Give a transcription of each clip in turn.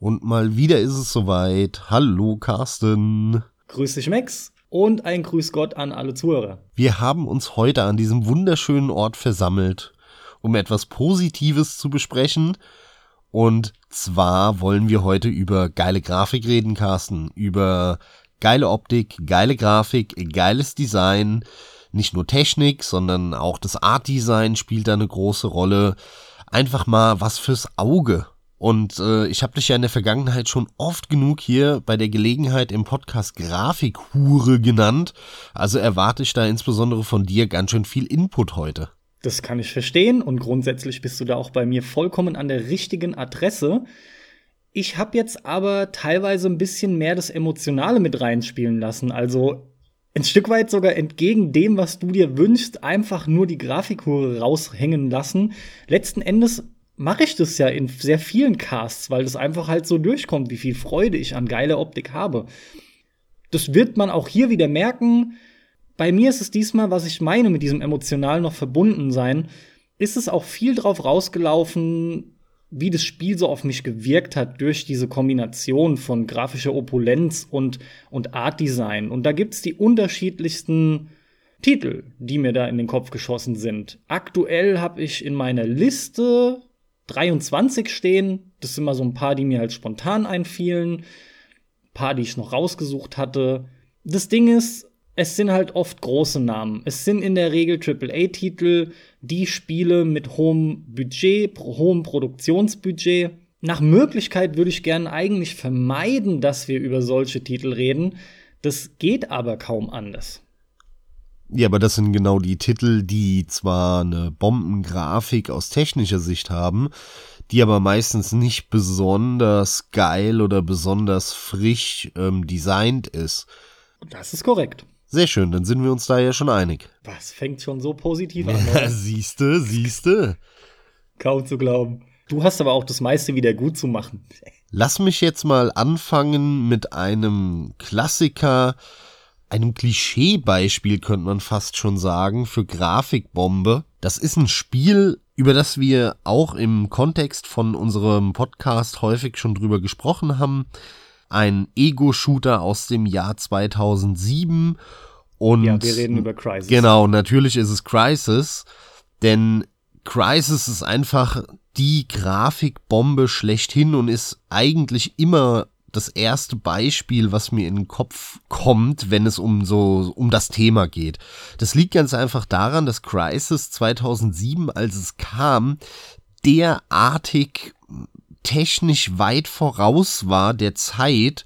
Und mal wieder ist es soweit. Hallo Carsten. Grüß dich Max und ein Grüß Gott an alle Zuhörer. Wir haben uns heute an diesem wunderschönen Ort versammelt, um etwas Positives zu besprechen. Und zwar wollen wir heute über geile Grafik reden, Carsten. Über geile Optik, geile Grafik, geiles Design. Nicht nur Technik, sondern auch das Art Design spielt da eine große Rolle. Einfach mal was fürs Auge. Und äh, ich habe dich ja in der Vergangenheit schon oft genug hier bei der Gelegenheit im Podcast Grafikhure genannt. Also erwarte ich da insbesondere von dir ganz schön viel Input heute. Das kann ich verstehen und grundsätzlich bist du da auch bei mir vollkommen an der richtigen Adresse. Ich habe jetzt aber teilweise ein bisschen mehr das Emotionale mit reinspielen lassen. Also ein Stück weit sogar entgegen dem, was du dir wünschst, einfach nur die Grafikhure raushängen lassen. Letzten Endes mache ich das ja in sehr vielen Casts, weil das einfach halt so durchkommt, wie viel Freude ich an geiler Optik habe. Das wird man auch hier wieder merken. Bei mir ist es diesmal, was ich meine mit diesem emotional noch verbunden sein, ist es auch viel drauf rausgelaufen, wie das Spiel so auf mich gewirkt hat durch diese Kombination von grafischer Opulenz und, und Art Design. Und da gibt's die unterschiedlichsten Titel, die mir da in den Kopf geschossen sind. Aktuell habe ich in meiner Liste 23 stehen. Das sind mal so ein paar, die mir halt spontan einfielen. Ein paar, die ich noch rausgesucht hatte. Das Ding ist, es sind halt oft große Namen. Es sind in der Regel AAA-Titel, die Spiele mit hohem Budget, hohem Produktionsbudget. Nach Möglichkeit würde ich gerne eigentlich vermeiden, dass wir über solche Titel reden. Das geht aber kaum anders. Ja, aber das sind genau die Titel, die zwar eine Bombengrafik aus technischer Sicht haben, die aber meistens nicht besonders geil oder besonders frisch ähm, designt ist. Das ist korrekt. Sehr schön, dann sind wir uns da ja schon einig. Was fängt schon so positiv an? Siehste, siehste. Kaum zu glauben. Du hast aber auch das meiste wieder gut zu machen. Lass mich jetzt mal anfangen mit einem Klassiker, einem Klischeebeispiel könnte man fast schon sagen für Grafikbombe. Das ist ein Spiel, über das wir auch im Kontext von unserem Podcast häufig schon drüber gesprochen haben. Ein Ego-Shooter aus dem Jahr 2007 und ja, wir reden über Crisis. Genau, natürlich ist es Crisis, denn Crisis ist einfach die Grafikbombe schlechthin und ist eigentlich immer das erste Beispiel, was mir in den Kopf kommt, wenn es um so um das Thema geht. Das liegt ganz einfach daran, dass Crisis 2007, als es kam, derartig technisch weit voraus war der Zeit,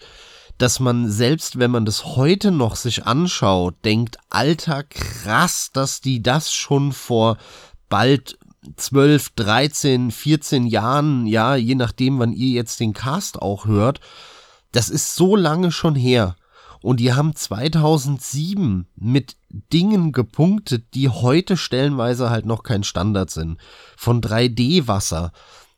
dass man selbst wenn man das heute noch sich anschaut, denkt, alter krass, dass die das schon vor bald 12, 13, 14 Jahren, ja, je nachdem, wann ihr jetzt den Cast auch hört, das ist so lange schon her. Und die haben 2007 mit Dingen gepunktet, die heute stellenweise halt noch kein Standard sind. Von 3D-Wasser,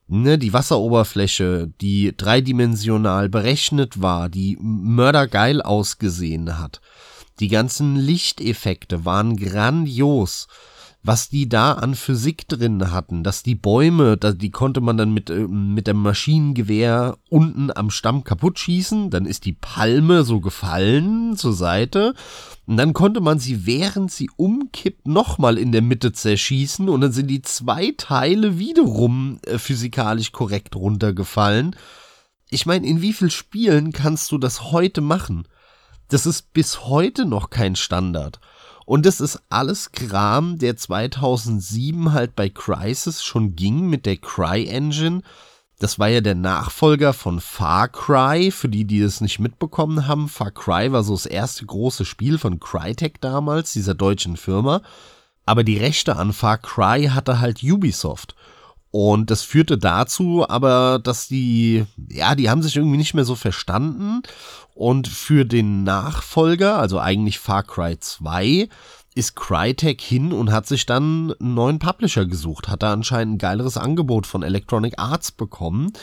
ne, die Wasseroberfläche, die dreidimensional berechnet war, die mördergeil ausgesehen hat. Die ganzen Lichteffekte waren grandios was die da an Physik drin hatten, dass die Bäume, die konnte man dann mit, äh, mit dem Maschinengewehr unten am Stamm kaputt schießen, dann ist die Palme so gefallen zur Seite und dann konnte man sie, während sie umkippt, nochmal in der Mitte zerschießen und dann sind die zwei Teile wiederum äh, physikalisch korrekt runtergefallen. Ich meine, in wie viel Spielen kannst du das heute machen? Das ist bis heute noch kein Standard. Und es ist alles Kram, der 2007 halt bei Crysis schon ging mit der Cry Engine. Das war ja der Nachfolger von Far Cry, für die, die es nicht mitbekommen haben. Far Cry war so das erste große Spiel von Crytek damals, dieser deutschen Firma. Aber die Rechte an Far Cry hatte halt Ubisoft. Und das führte dazu aber, dass die, ja, die haben sich irgendwie nicht mehr so verstanden. Und für den Nachfolger, also eigentlich Far Cry 2, ist Crytek hin und hat sich dann einen neuen Publisher gesucht, hat da anscheinend ein geileres Angebot von Electronic Arts bekommen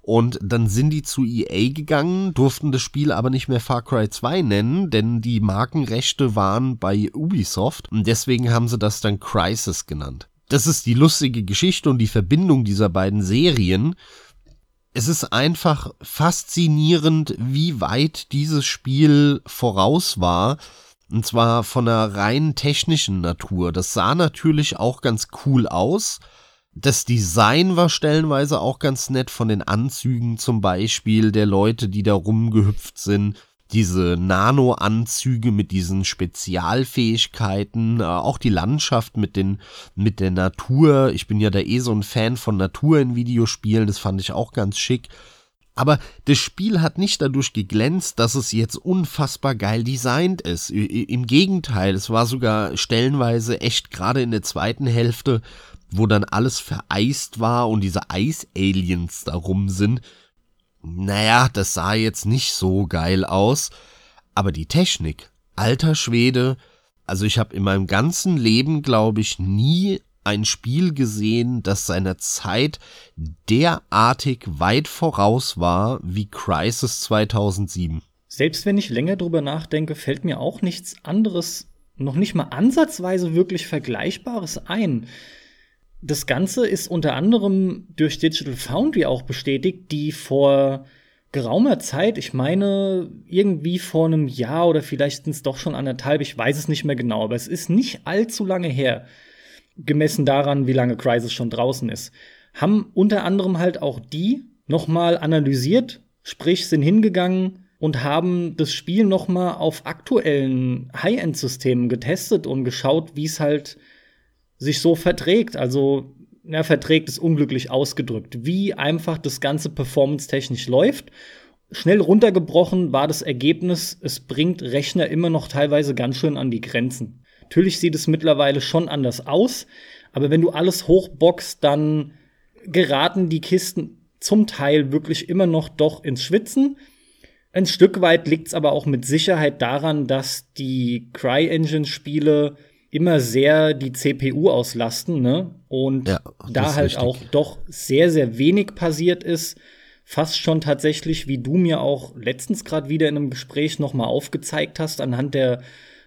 und dann sind die zu EA gegangen, durften das Spiel aber nicht mehr Far Cry 2 nennen, denn die Markenrechte waren bei Ubisoft und deswegen haben sie das dann Crisis genannt das ist die lustige Geschichte und die Verbindung dieser beiden Serien. Es ist einfach faszinierend, wie weit dieses Spiel voraus war. Und zwar von einer rein technischen Natur. Das sah natürlich auch ganz cool aus. Das Design war stellenweise auch ganz nett von den Anzügen zum Beispiel der Leute, die da rumgehüpft sind diese Nano-Anzüge mit diesen Spezialfähigkeiten, äh, auch die Landschaft mit den, mit der Natur. Ich bin ja da eh so ein Fan von Natur in Videospielen, das fand ich auch ganz schick. Aber das Spiel hat nicht dadurch geglänzt, dass es jetzt unfassbar geil designt ist. Im Gegenteil, es war sogar stellenweise echt gerade in der zweiten Hälfte, wo dann alles vereist war und diese Eis-Aliens darum sind, naja, das sah jetzt nicht so geil aus, aber die Technik, alter Schwede, also ich habe in meinem ganzen Leben, glaube ich, nie ein Spiel gesehen, das seiner Zeit derartig weit voraus war wie Crisis 2007. Selbst wenn ich länger drüber nachdenke, fällt mir auch nichts anderes, noch nicht mal ansatzweise wirklich Vergleichbares ein. Das Ganze ist unter anderem durch Digital Foundry auch bestätigt, die vor geraumer Zeit, ich meine irgendwie vor einem Jahr oder vielleicht sind es doch schon anderthalb, ich weiß es nicht mehr genau, aber es ist nicht allzu lange her, gemessen daran, wie lange Crisis schon draußen ist, haben unter anderem halt auch die nochmal analysiert, sprich sind hingegangen und haben das Spiel nochmal auf aktuellen High-End-Systemen getestet und geschaut, wie es halt sich so verträgt. Also, na, verträgt ist unglücklich ausgedrückt. Wie einfach das Ganze performance-technisch läuft. Schnell runtergebrochen war das Ergebnis, es bringt Rechner immer noch teilweise ganz schön an die Grenzen. Natürlich sieht es mittlerweile schon anders aus, aber wenn du alles hochboxst, dann geraten die Kisten zum Teil wirklich immer noch doch ins Schwitzen. Ein Stück weit liegt es aber auch mit Sicherheit daran, dass die CryEngine-Spiele immer sehr die CPU auslasten, ne? Und ja, da halt richtig. auch doch sehr, sehr wenig passiert ist. Fast schon tatsächlich, wie du mir auch letztens gerade wieder in einem Gespräch noch mal aufgezeigt hast, anhand der,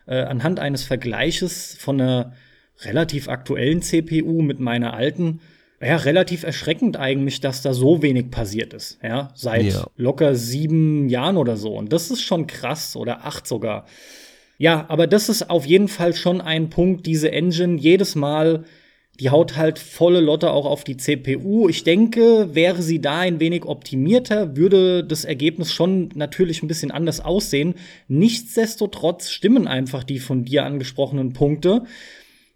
äh, anhand eines Vergleiches von einer relativ aktuellen CPU mit meiner alten, ja, relativ erschreckend eigentlich, dass da so wenig passiert ist, ja, seit ja. locker sieben Jahren oder so. Und das ist schon krass, oder acht sogar. Ja, aber das ist auf jeden Fall schon ein Punkt, diese Engine jedes Mal, die haut halt volle Lotte auch auf die CPU. Ich denke, wäre sie da ein wenig optimierter, würde das Ergebnis schon natürlich ein bisschen anders aussehen. Nichtsdestotrotz stimmen einfach die von dir angesprochenen Punkte.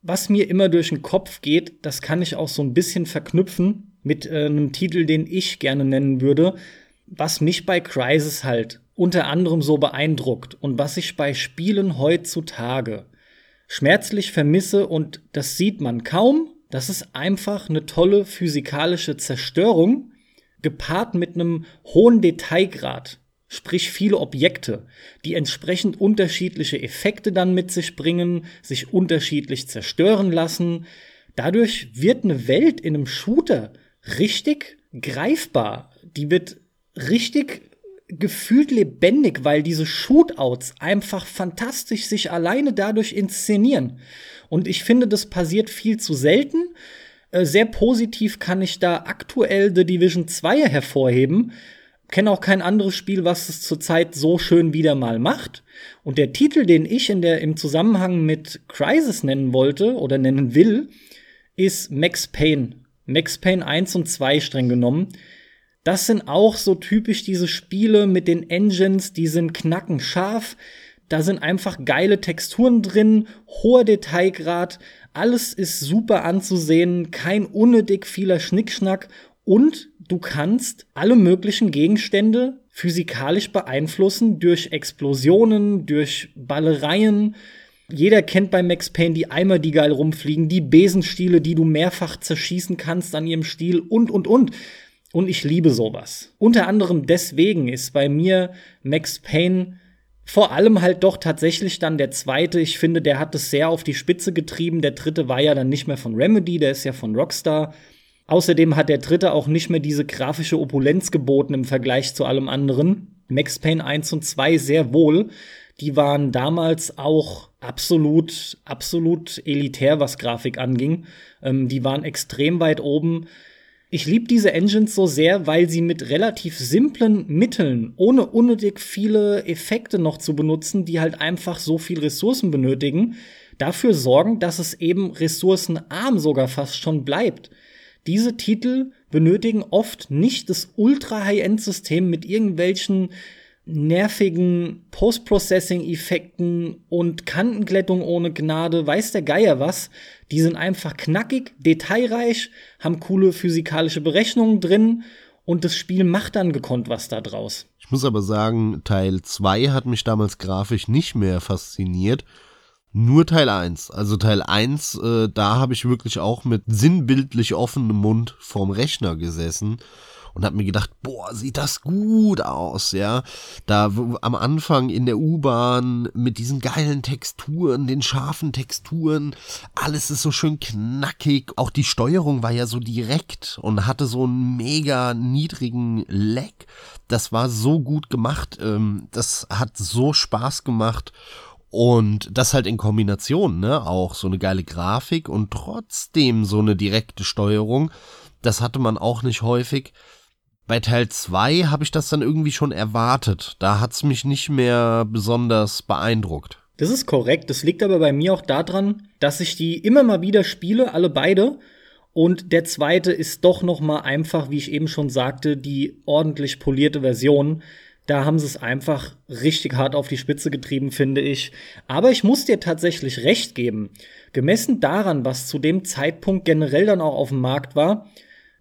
Was mir immer durch den Kopf geht, das kann ich auch so ein bisschen verknüpfen mit äh, einem Titel, den ich gerne nennen würde. Was mich bei Crisis halt unter anderem so beeindruckt und was ich bei Spielen heutzutage schmerzlich vermisse und das sieht man kaum, das ist einfach eine tolle physikalische Zerstörung gepaart mit einem hohen Detailgrad, sprich viele Objekte, die entsprechend unterschiedliche Effekte dann mit sich bringen, sich unterschiedlich zerstören lassen. Dadurch wird eine Welt in einem Shooter richtig greifbar. Die wird richtig gefühlt lebendig, weil diese Shootouts einfach fantastisch sich alleine dadurch inszenieren. Und ich finde, das passiert viel zu selten. Äh, sehr positiv kann ich da aktuell The Division 2 hervorheben. Kenne auch kein anderes Spiel, was es zurzeit so schön wieder mal macht. Und der Titel, den ich in der, im Zusammenhang mit Crisis nennen wollte oder nennen will, ist Max Payne. Max Payne 1 und 2 streng genommen. Das sind auch so typisch diese Spiele mit den Engines, die sind knackenscharf. Da sind einfach geile Texturen drin, hoher Detailgrad, alles ist super anzusehen, kein unnötig vieler Schnickschnack und du kannst alle möglichen Gegenstände physikalisch beeinflussen durch Explosionen, durch Ballereien. Jeder kennt bei Max Payne die Eimer, die geil rumfliegen, die Besenstiele, die du mehrfach zerschießen kannst an ihrem Stiel und, und, und. Und ich liebe sowas. Unter anderem deswegen ist bei mir Max Payne vor allem halt doch tatsächlich dann der zweite. Ich finde, der hat es sehr auf die Spitze getrieben. Der dritte war ja dann nicht mehr von Remedy, der ist ja von Rockstar. Außerdem hat der dritte auch nicht mehr diese grafische Opulenz geboten im Vergleich zu allem anderen. Max Payne 1 und 2 sehr wohl. Die waren damals auch absolut, absolut elitär, was Grafik anging. Ähm, die waren extrem weit oben. Ich liebe diese Engines so sehr, weil sie mit relativ simplen Mitteln, ohne unnötig viele Effekte noch zu benutzen, die halt einfach so viel Ressourcen benötigen, dafür sorgen, dass es eben ressourcenarm sogar fast schon bleibt. Diese Titel benötigen oft nicht das Ultra-High-End-System mit irgendwelchen nervigen Post-Processing-Effekten und Kantenglättung ohne Gnade, weiß der Geier was. Die sind einfach knackig, detailreich, haben coole physikalische Berechnungen drin und das Spiel macht dann gekonnt was da draus. Ich muss aber sagen, Teil 2 hat mich damals grafisch nicht mehr fasziniert. Nur Teil 1. Also Teil 1, äh, da habe ich wirklich auch mit sinnbildlich offenem Mund vorm Rechner gesessen und habe mir gedacht, boah, sieht das gut aus, ja. Da am Anfang in der U-Bahn mit diesen geilen Texturen, den scharfen Texturen, alles ist so schön knackig. Auch die Steuerung war ja so direkt und hatte so einen mega niedrigen Lag. Das war so gut gemacht. Ähm, das hat so Spaß gemacht. Und das halt in Kombination, ne? Auch so eine geile Grafik und trotzdem so eine direkte Steuerung. Das hatte man auch nicht häufig. Bei Teil 2 habe ich das dann irgendwie schon erwartet. Da hat es mich nicht mehr besonders beeindruckt. Das ist korrekt. Das liegt aber bei mir auch daran, dass ich die immer mal wieder spiele, alle beide. Und der zweite ist doch noch mal einfach, wie ich eben schon sagte, die ordentlich polierte Version. Da haben sie es einfach richtig hart auf die Spitze getrieben, finde ich. Aber ich muss dir tatsächlich recht geben. Gemessen daran, was zu dem Zeitpunkt generell dann auch auf dem Markt war,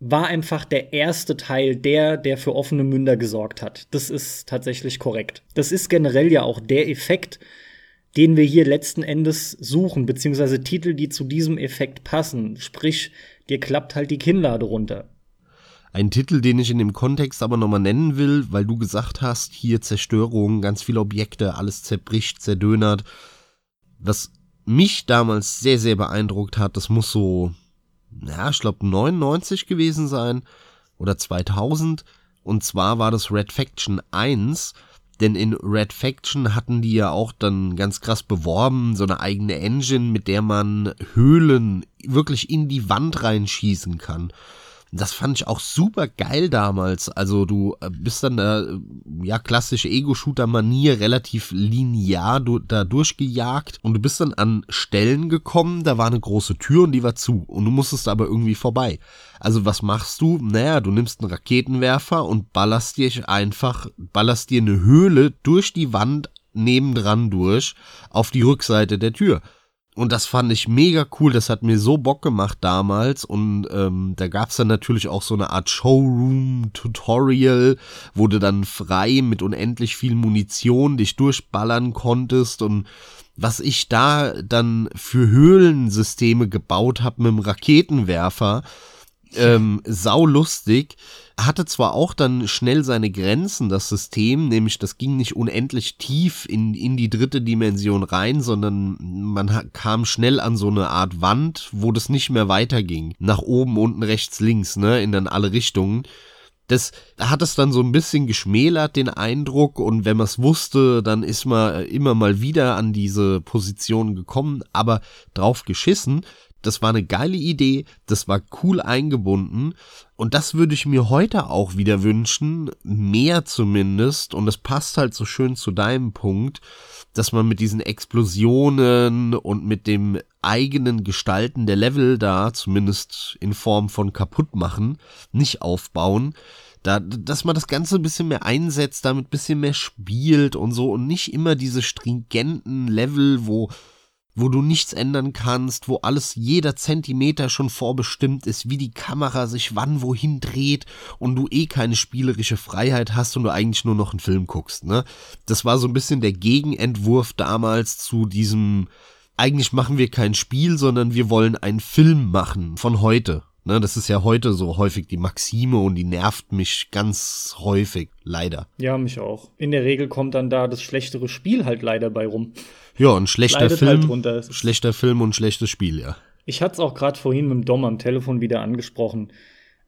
war einfach der erste Teil der, der für offene Münder gesorgt hat. Das ist tatsächlich korrekt. Das ist generell ja auch der Effekt, den wir hier letzten Endes suchen, beziehungsweise Titel, die zu diesem Effekt passen. Sprich, dir klappt halt die Kinnlade runter. Ein Titel, den ich in dem Kontext aber nochmal nennen will, weil du gesagt hast, hier Zerstörung, ganz viele Objekte, alles zerbricht, zerdönert. Was mich damals sehr, sehr beeindruckt hat, das muss so ja, ich glaube 99 gewesen sein oder 2000. Und zwar war das Red Faction 1, denn in Red Faction hatten die ja auch dann ganz krass beworben, so eine eigene Engine, mit der man Höhlen wirklich in die Wand reinschießen kann. Das fand ich auch super geil damals. Also du äh, bist dann da, äh, ja, klassische Ego-Shooter-Manier relativ linear du, da durchgejagt und du bist dann an Stellen gekommen, da war eine große Tür und die war zu und du musstest aber irgendwie vorbei. Also was machst du? Naja, du nimmst einen Raketenwerfer und ballerst dir einfach, ballerst dir eine Höhle durch die Wand nebendran durch auf die Rückseite der Tür. Und das fand ich mega cool. Das hat mir so Bock gemacht damals. Und ähm, da gab's dann natürlich auch so eine Art Showroom-Tutorial, wo du dann frei mit unendlich viel Munition dich durchballern konntest. Und was ich da dann für Höhlensysteme gebaut habe mit dem Raketenwerfer, ähm, saulustig. Hatte zwar auch dann schnell seine Grenzen, das System, nämlich das ging nicht unendlich tief in, in die dritte Dimension rein, sondern man kam schnell an so eine Art Wand, wo das nicht mehr weiterging. Nach oben, unten, rechts, links, ne, in dann alle Richtungen das hat es dann so ein bisschen geschmälert, den Eindruck, und wenn man es wusste, dann ist man immer mal wieder an diese Position gekommen, aber drauf geschissen, das war eine geile Idee, das war cool eingebunden und das würde ich mir heute auch wieder wünschen, mehr zumindest und das passt halt so schön zu deinem Punkt, dass man mit diesen Explosionen und mit dem eigenen Gestalten der Level da, zumindest in Form von kaputt machen, nicht aufbauen, da, dass man das Ganze ein bisschen mehr einsetzt, damit ein bisschen mehr spielt und so und nicht immer diese stringenten Level, wo wo du nichts ändern kannst, wo alles jeder Zentimeter schon vorbestimmt ist, wie die Kamera sich wann wohin dreht und du eh keine spielerische Freiheit hast und du eigentlich nur noch einen Film guckst, ne? Das war so ein bisschen der Gegenentwurf damals zu diesem eigentlich machen wir kein Spiel, sondern wir wollen einen Film machen von heute. Ne, das ist ja heute so häufig die Maxime und die nervt mich ganz häufig, leider. Ja, mich auch. In der Regel kommt dann da das schlechtere Spiel halt leider bei rum. Ja, ein schlechter Leidet Film, halt schlechter Film und schlechtes Spiel, ja. Ich hatte es auch gerade vorhin mit dem Dom am Telefon wieder angesprochen.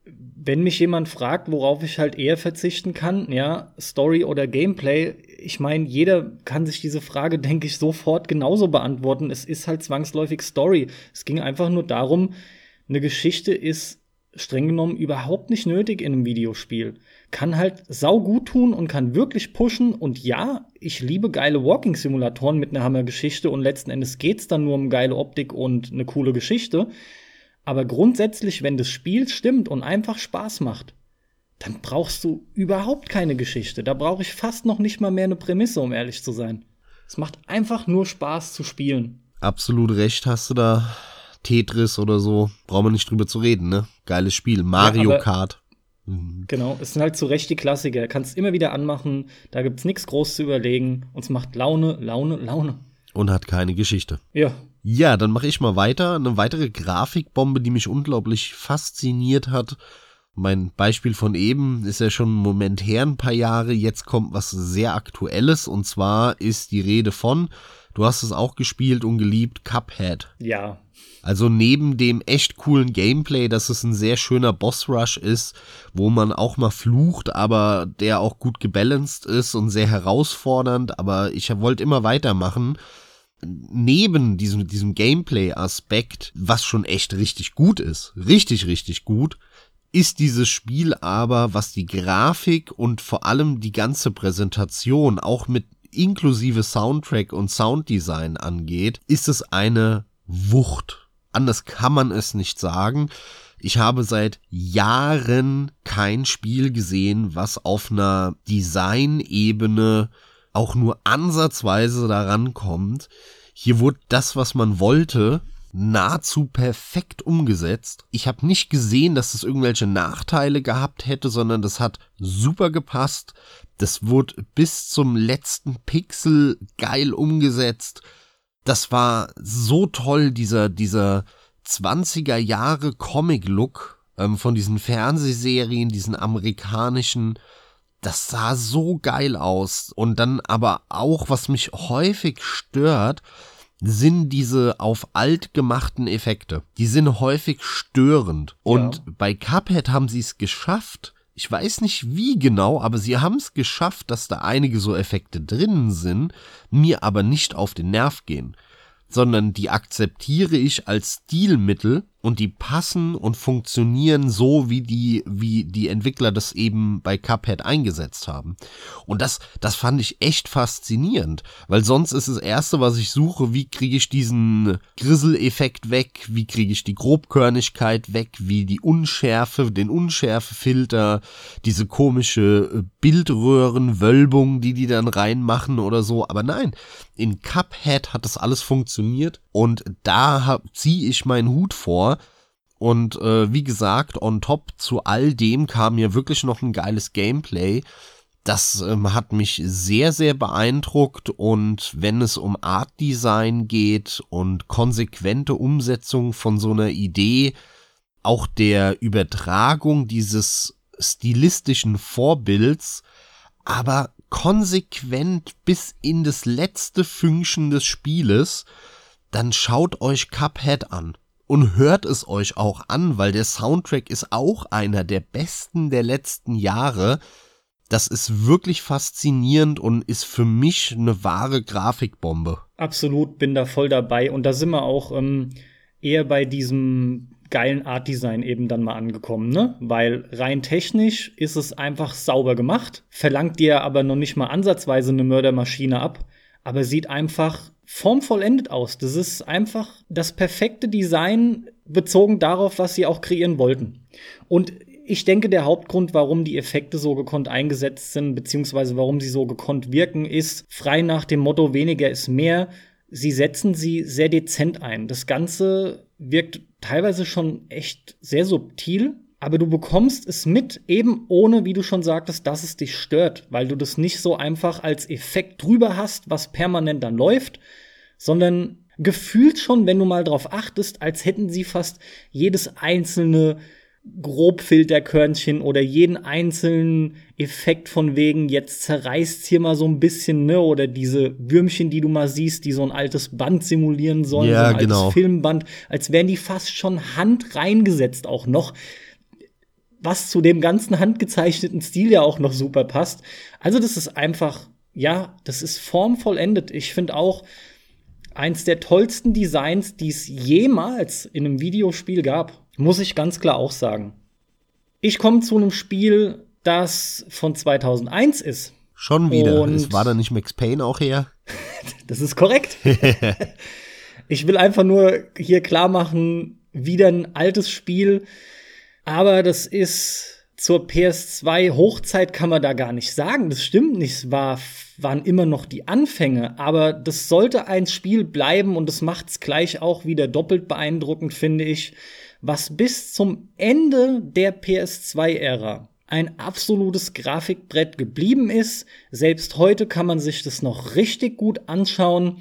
Wenn mich jemand fragt, worauf ich halt eher verzichten kann, ja, Story oder Gameplay, ich meine, jeder kann sich diese Frage, denke ich, sofort genauso beantworten. Es ist halt zwangsläufig Story. Es ging einfach nur darum, eine Geschichte ist streng genommen überhaupt nicht nötig in einem Videospiel. Kann halt sau gut tun und kann wirklich pushen. Und ja, ich liebe geile Walking-Simulatoren mit einer Hammergeschichte und letzten Endes geht's dann nur um geile Optik und eine coole Geschichte. Aber grundsätzlich, wenn das Spiel stimmt und einfach Spaß macht, dann brauchst du überhaupt keine Geschichte. Da brauche ich fast noch nicht mal mehr eine Prämisse, um ehrlich zu sein. Es macht einfach nur Spaß zu spielen. Absolut recht hast du da. Tetris oder so, brauchen wir nicht drüber zu reden, ne? Geiles Spiel. Mario ja, Kart. Mhm. Genau, es sind halt zu Recht die Klassiker. Kannst immer wieder anmachen, da gibt's nichts groß zu überlegen. Und es macht Laune, Laune, Laune. Und hat keine Geschichte. Ja. Ja, dann mache ich mal weiter. Eine weitere Grafikbombe, die mich unglaublich fasziniert hat, mein Beispiel von eben ist ja schon einen Moment her, ein paar Jahre. Jetzt kommt was sehr Aktuelles und zwar ist die Rede von, du hast es auch gespielt und geliebt, Cuphead. Ja. Also neben dem echt coolen Gameplay, dass es ein sehr schöner Boss-Rush ist, wo man auch mal flucht, aber der auch gut gebalanced ist und sehr herausfordernd, aber ich wollte immer weitermachen. Neben diesem, diesem Gameplay-Aspekt, was schon echt richtig gut ist, richtig, richtig gut, ist dieses Spiel aber, was die Grafik und vor allem die ganze Präsentation auch mit inklusive Soundtrack und Sounddesign angeht, ist es eine Wucht. Anders kann man es nicht sagen. Ich habe seit Jahren kein Spiel gesehen, was auf einer Designebene auch nur ansatzweise daran kommt. Hier wurde das, was man wollte, nahezu perfekt umgesetzt. Ich habe nicht gesehen, dass es irgendwelche Nachteile gehabt hätte, sondern das hat super gepasst. Das wurde bis zum letzten Pixel geil umgesetzt. Das war so toll, dieser, dieser 20er Jahre Comic-Look ähm, von diesen Fernsehserien, diesen amerikanischen. Das sah so geil aus. Und dann aber auch, was mich häufig stört, sind diese auf alt gemachten Effekte. Die sind häufig störend. Und ja. bei Cuphead haben sie es geschafft. Ich weiß nicht wie genau, aber sie haben es geschafft, dass da einige so Effekte drinnen sind, mir aber nicht auf den Nerv gehen, sondern die akzeptiere ich als Stilmittel und die passen und funktionieren so, wie die, wie die Entwickler das eben bei Cuphead eingesetzt haben. Und das, das fand ich echt faszinierend, weil sonst ist das erste, was ich suche, wie kriege ich diesen Grisseleffekt weg, wie kriege ich die Grobkörnigkeit weg, wie die Unschärfe, den Unschärfefilter, diese komische äh, Bildröhrenwölbung, die die dann reinmachen oder so. Aber nein, in Cuphead hat das alles funktioniert und da ziehe ich meinen Hut vor, und äh, wie gesagt, on top zu all dem kam mir wirklich noch ein geiles Gameplay. Das ähm, hat mich sehr, sehr beeindruckt und wenn es um Art Design geht und konsequente Umsetzung von so einer Idee, auch der Übertragung dieses stilistischen Vorbilds, aber konsequent bis in das letzte Fünkchen des Spieles, dann schaut euch Cuphead an und hört es euch auch an, weil der Soundtrack ist auch einer der besten der letzten Jahre. Das ist wirklich faszinierend und ist für mich eine wahre Grafikbombe. Absolut, bin da voll dabei. Und da sind wir auch ähm, eher bei diesem geilen Art-Design eben dann mal angekommen, ne? Weil rein technisch ist es einfach sauber gemacht, verlangt dir aber noch nicht mal ansatzweise eine Mördermaschine ab, aber sieht einfach formvollendet aus. Das ist einfach das perfekte Design bezogen darauf, was sie auch kreieren wollten. Und ich denke, der Hauptgrund, warum die Effekte so gekonnt eingesetzt sind, beziehungsweise warum sie so gekonnt wirken, ist frei nach dem Motto weniger ist mehr. Sie setzen sie sehr dezent ein. Das Ganze wirkt teilweise schon echt sehr subtil, aber du bekommst es mit, eben ohne, wie du schon sagtest, dass es dich stört, weil du das nicht so einfach als Effekt drüber hast, was permanent dann läuft, sondern gefühlt schon, wenn du mal drauf achtest, als hätten sie fast jedes einzelne Grobfilterkörnchen oder jeden einzelnen Effekt von wegen, jetzt zerreißt hier mal so ein bisschen, ne, oder diese Würmchen, die du mal siehst, die so ein altes Band simulieren sollen, ja, so ein genau. altes Filmband, als wären die fast schon Hand reingesetzt auch noch was zu dem ganzen handgezeichneten Stil ja auch noch super passt. Also das ist einfach, ja, das ist formvollendet. Ich finde auch eins der tollsten Designs, die es jemals in einem Videospiel gab. Muss ich ganz klar auch sagen. Ich komme zu einem Spiel, das von 2001 ist. Schon wieder. Und es war da nicht Max Payne auch her? das ist korrekt. ich will einfach nur hier klar machen, wieder ein altes Spiel. Aber das ist zur PS2 Hochzeit kann man da gar nicht sagen. Das stimmt nicht. Es war, waren immer noch die Anfänge. Aber das sollte ein Spiel bleiben und das macht es gleich auch wieder doppelt beeindruckend, finde ich. Was bis zum Ende der PS2-Ära ein absolutes Grafikbrett geblieben ist. Selbst heute kann man sich das noch richtig gut anschauen,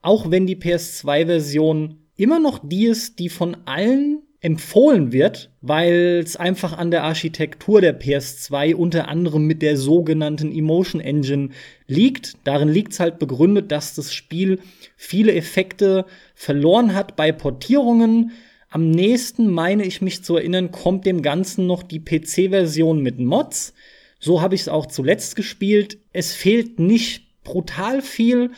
auch wenn die PS2-Version immer noch die ist, die von allen empfohlen wird, weil es einfach an der Architektur der PS2 unter anderem mit der sogenannten Emotion Engine liegt. Darin liegt es halt begründet, dass das Spiel viele Effekte verloren hat bei Portierungen, am nächsten, meine ich mich zu erinnern, kommt dem Ganzen noch die PC-Version mit Mods. So habe ich es auch zuletzt gespielt. Es fehlt nicht brutal viel.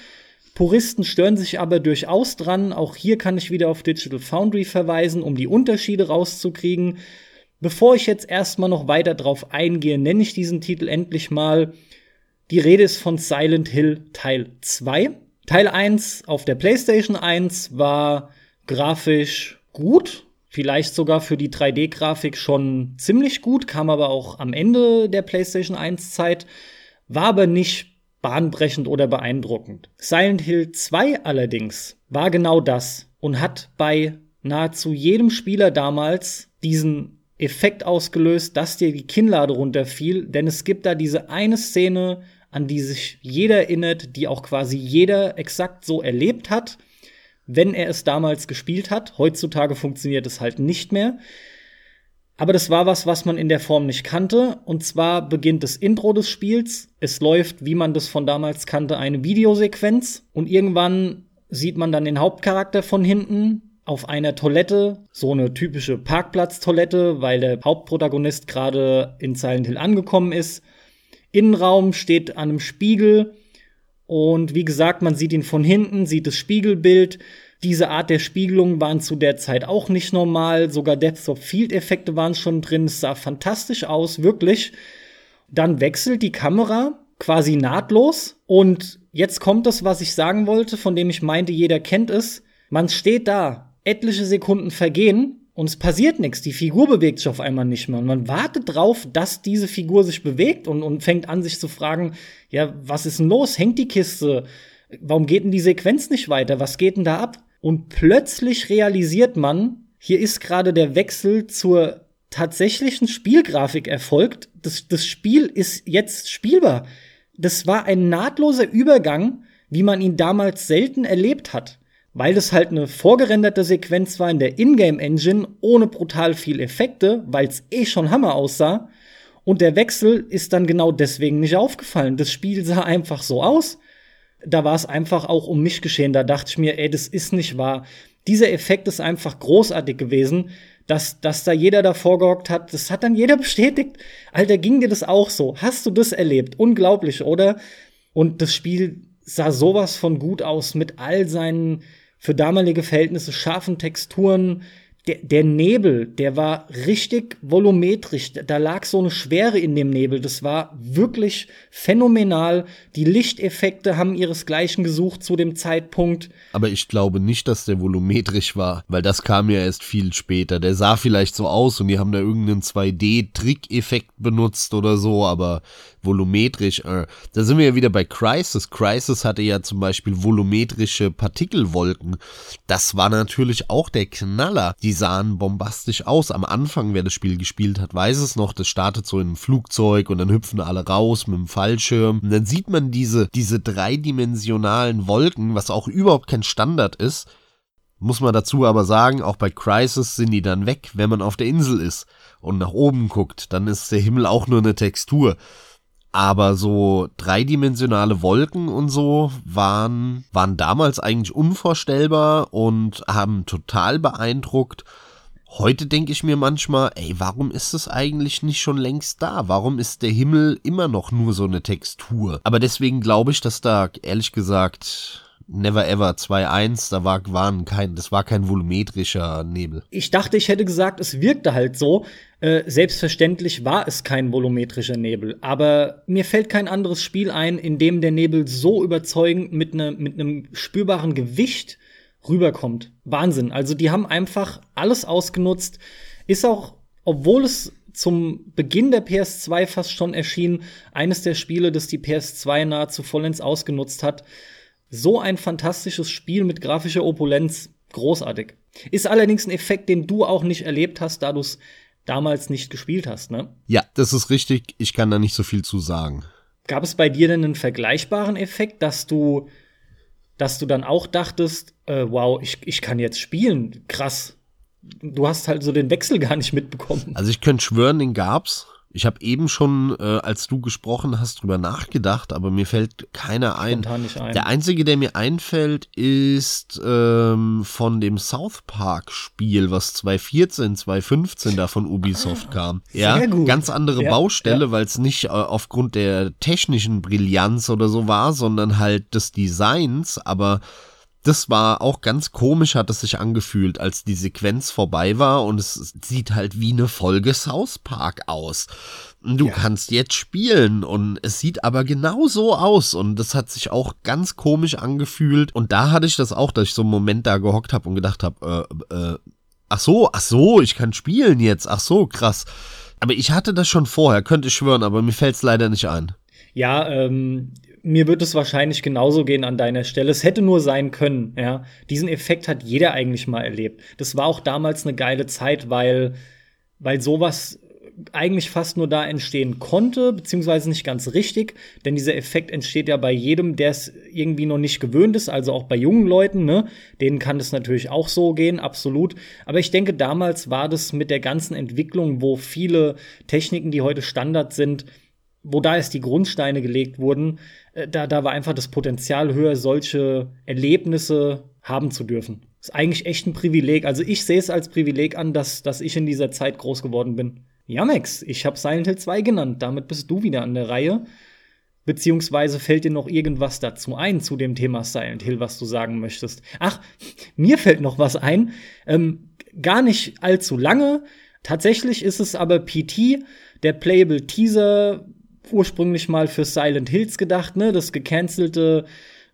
Puristen stören sich aber durchaus dran. Auch hier kann ich wieder auf Digital Foundry verweisen, um die Unterschiede rauszukriegen. Bevor ich jetzt erstmal noch weiter drauf eingehe, nenne ich diesen Titel endlich mal. Die Rede ist von Silent Hill Teil 2. Teil 1 auf der PlayStation 1 war grafisch gut, vielleicht sogar für die 3D-Grafik schon ziemlich gut, kam aber auch am Ende der PlayStation 1-Zeit, war aber nicht bahnbrechend oder beeindruckend. Silent Hill 2 allerdings war genau das und hat bei nahezu jedem Spieler damals diesen Effekt ausgelöst, dass dir die Kinnlade runterfiel, denn es gibt da diese eine Szene, an die sich jeder erinnert, die auch quasi jeder exakt so erlebt hat wenn er es damals gespielt hat. Heutzutage funktioniert es halt nicht mehr. Aber das war was, was man in der Form nicht kannte. Und zwar beginnt das Intro des Spiels. Es läuft, wie man das von damals kannte, eine Videosequenz. Und irgendwann sieht man dann den Hauptcharakter von hinten auf einer Toilette. So eine typische Parkplatztoilette, weil der Hauptprotagonist gerade in Silent Hill angekommen ist. Innenraum steht an einem Spiegel und wie gesagt, man sieht ihn von hinten, sieht das Spiegelbild. Diese Art der Spiegelung waren zu der Zeit auch nicht normal. Sogar Depth of Field Effekte waren schon drin. Es sah fantastisch aus, wirklich. Dann wechselt die Kamera quasi nahtlos. Und jetzt kommt das, was ich sagen wollte, von dem ich meinte, jeder kennt es. Man steht da. Etliche Sekunden vergehen und es passiert nichts. Die Figur bewegt sich auf einmal nicht mehr. Und man wartet drauf, dass diese Figur sich bewegt und, und fängt an, sich zu fragen, ja, was ist denn los? Hängt die Kiste? Warum geht denn die Sequenz nicht weiter? Was geht denn da ab? Und plötzlich realisiert man, hier ist gerade der Wechsel zur tatsächlichen Spielgrafik erfolgt. Das, das Spiel ist jetzt spielbar. Das war ein nahtloser Übergang, wie man ihn damals selten erlebt hat weil das halt eine vorgerenderte Sequenz war in der Ingame-Engine ohne brutal viel Effekte, weil es eh schon Hammer aussah. Und der Wechsel ist dann genau deswegen nicht aufgefallen. Das Spiel sah einfach so aus. Da war es einfach auch um mich geschehen. Da dachte ich mir, ey, das ist nicht wahr. Dieser Effekt ist einfach großartig gewesen, dass, dass da jeder davor gehockt hat. Das hat dann jeder bestätigt. Alter, ging dir das auch so? Hast du das erlebt? Unglaublich, oder? Und das Spiel sah sowas von gut aus mit all seinen für damalige Verhältnisse scharfen Texturen. Der, der Nebel, der war richtig volumetrisch. Da lag so eine Schwere in dem Nebel. Das war wirklich phänomenal. Die Lichteffekte haben ihresgleichen gesucht zu dem Zeitpunkt. Aber ich glaube nicht, dass der volumetrisch war, weil das kam ja erst viel später. Der sah vielleicht so aus und die haben da irgendeinen 2D-Trick-Effekt benutzt oder so, aber volumetrisch. Äh, da sind wir ja wieder bei Crisis. Crisis hatte ja zum Beispiel volumetrische Partikelwolken. Das war natürlich auch der Knaller. Die sahen bombastisch aus. Am Anfang, wer das Spiel gespielt hat, weiß es noch. Das startet so in einem Flugzeug und dann hüpfen alle raus mit dem Fallschirm. Und dann sieht man diese, diese dreidimensionalen Wolken, was auch überhaupt kein Standard ist. Muss man dazu aber sagen, auch bei Crisis sind die dann weg, wenn man auf der Insel ist und nach oben guckt, dann ist der Himmel auch nur eine Textur. Aber so dreidimensionale Wolken und so waren, waren damals eigentlich unvorstellbar und haben total beeindruckt. Heute denke ich mir manchmal, ey, warum ist es eigentlich nicht schon längst da? Warum ist der Himmel immer noch nur so eine Textur? Aber deswegen glaube ich, dass da ehrlich gesagt Never Ever 2.1, da war, waren kein, das war kein volumetrischer Nebel. Ich dachte, ich hätte gesagt, es wirkte halt so. Äh, selbstverständlich war es kein volumetrischer Nebel, aber mir fällt kein anderes Spiel ein, in dem der Nebel so überzeugend mit, ne, mit einem spürbaren Gewicht rüberkommt. Wahnsinn. Also die haben einfach alles ausgenutzt. Ist auch, obwohl es zum Beginn der PS2 fast schon erschien, eines der Spiele, das die PS2 nahezu vollends ausgenutzt hat. So ein fantastisches Spiel mit grafischer Opulenz, großartig. Ist allerdings ein Effekt, den du auch nicht erlebt hast, da du es damals nicht gespielt hast, ne? Ja, das ist richtig. Ich kann da nicht so viel zu sagen. Gab es bei dir denn einen vergleichbaren Effekt, dass du, dass du dann auch dachtest, äh, wow, ich, ich kann jetzt spielen, krass, du hast halt so den Wechsel gar nicht mitbekommen. Also ich könnte schwören, den gab's. Ich habe eben schon, äh, als du gesprochen hast, drüber nachgedacht, aber mir fällt keiner ein. Ein. Der einzige, der mir einfällt, ist ähm, von dem South Park Spiel, was 2014, 2015 da von Ubisoft kam. Ja, ganz andere Ja, Baustelle, ja. weil es nicht äh, aufgrund der technischen Brillanz oder so war, sondern halt des Designs, aber das war auch ganz komisch, hat es sich angefühlt, als die Sequenz vorbei war und es sieht halt wie eine Folge South Park aus. Du Ja. kannst jetzt spielen und es sieht aber genau so aus und das hat sich auch ganz komisch angefühlt und da hatte ich das auch, dass ich so einen Moment da gehockt habe und gedacht habe, äh, äh, ach so, ach so, ich kann spielen jetzt, ach so, krass. Aber ich hatte das schon vorher, könnte ich schwören, aber mir fällt es leider nicht ein. Ja, ähm, mir wird es wahrscheinlich genauso gehen an deiner Stelle. Es hätte nur sein können, ja. Diesen Effekt hat jeder eigentlich mal erlebt. Das war auch damals eine geile Zeit, weil, weil sowas eigentlich fast nur da entstehen konnte, beziehungsweise nicht ganz richtig, denn dieser Effekt entsteht ja bei jedem, der es irgendwie noch nicht gewöhnt ist, also auch bei jungen Leuten, ne? Denen kann das natürlich auch so gehen, absolut. Aber ich denke, damals war das mit der ganzen Entwicklung, wo viele Techniken, die heute Standard sind, wo da erst die Grundsteine gelegt wurden, da, da war einfach das Potenzial höher, solche Erlebnisse haben zu dürfen. Ist eigentlich echt ein Privileg. Also ich sehe es als Privileg an, dass, dass ich in dieser Zeit groß geworden bin. Ja, Max, ich habe Silent Hill 2 genannt. Damit bist du wieder an der Reihe. Beziehungsweise fällt dir noch irgendwas dazu ein zu dem Thema Silent Hill, was du sagen möchtest? Ach, mir fällt noch was ein. Ähm, gar nicht allzu lange. Tatsächlich ist es aber PT, der Playable Teaser, ursprünglich mal für Silent Hills gedacht, ne? Das gecancelte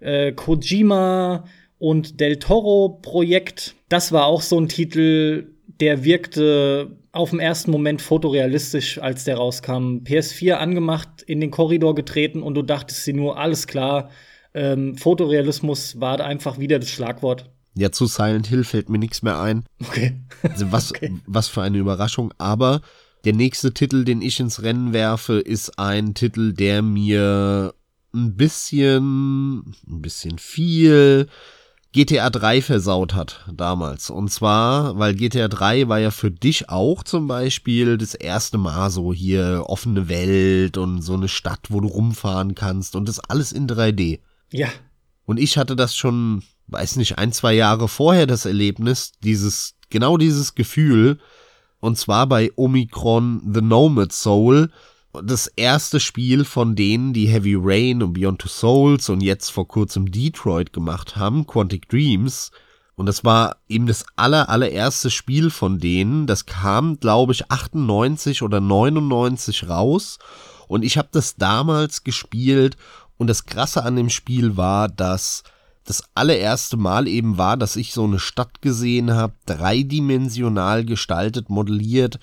äh, Kojima und Del Toro Projekt. Das war auch so ein Titel, der wirkte auf den ersten Moment fotorealistisch, als der rauskam. PS4 angemacht, in den Korridor getreten und du dachtest dir nur, alles klar, ähm, Fotorealismus war einfach wieder das Schlagwort. Ja, zu Silent Hill fällt mir nichts mehr ein. Okay. Also was, was für eine Überraschung. Aber der nächste Titel, den ich ins Rennen werfe, ist ein Titel, der mir ein bisschen, ein bisschen viel GTA 3 versaut hat damals. Und zwar, weil GTA 3 war ja für dich auch zum Beispiel das erste Mal so hier offene Welt und so eine Stadt, wo du rumfahren kannst und das alles in 3D. Ja, Und ich hatte das schon, weiß nicht, ein, zwei Jahre vorher das Erlebnis, dieses, genau dieses Gefühl. Und zwar bei Omicron The Nomad Soul. Das erste Spiel von denen, die Heavy Rain und Beyond Two Souls und jetzt vor kurzem Detroit gemacht haben, Quantic Dreams. Und das war eben das aller, allererste Spiel von denen. Das kam, glaube ich, 98 oder 99 raus. Und ich habe das damals gespielt. Und das Krasse an dem Spiel war, dass das allererste Mal eben war, dass ich so eine Stadt gesehen habe, dreidimensional gestaltet, modelliert.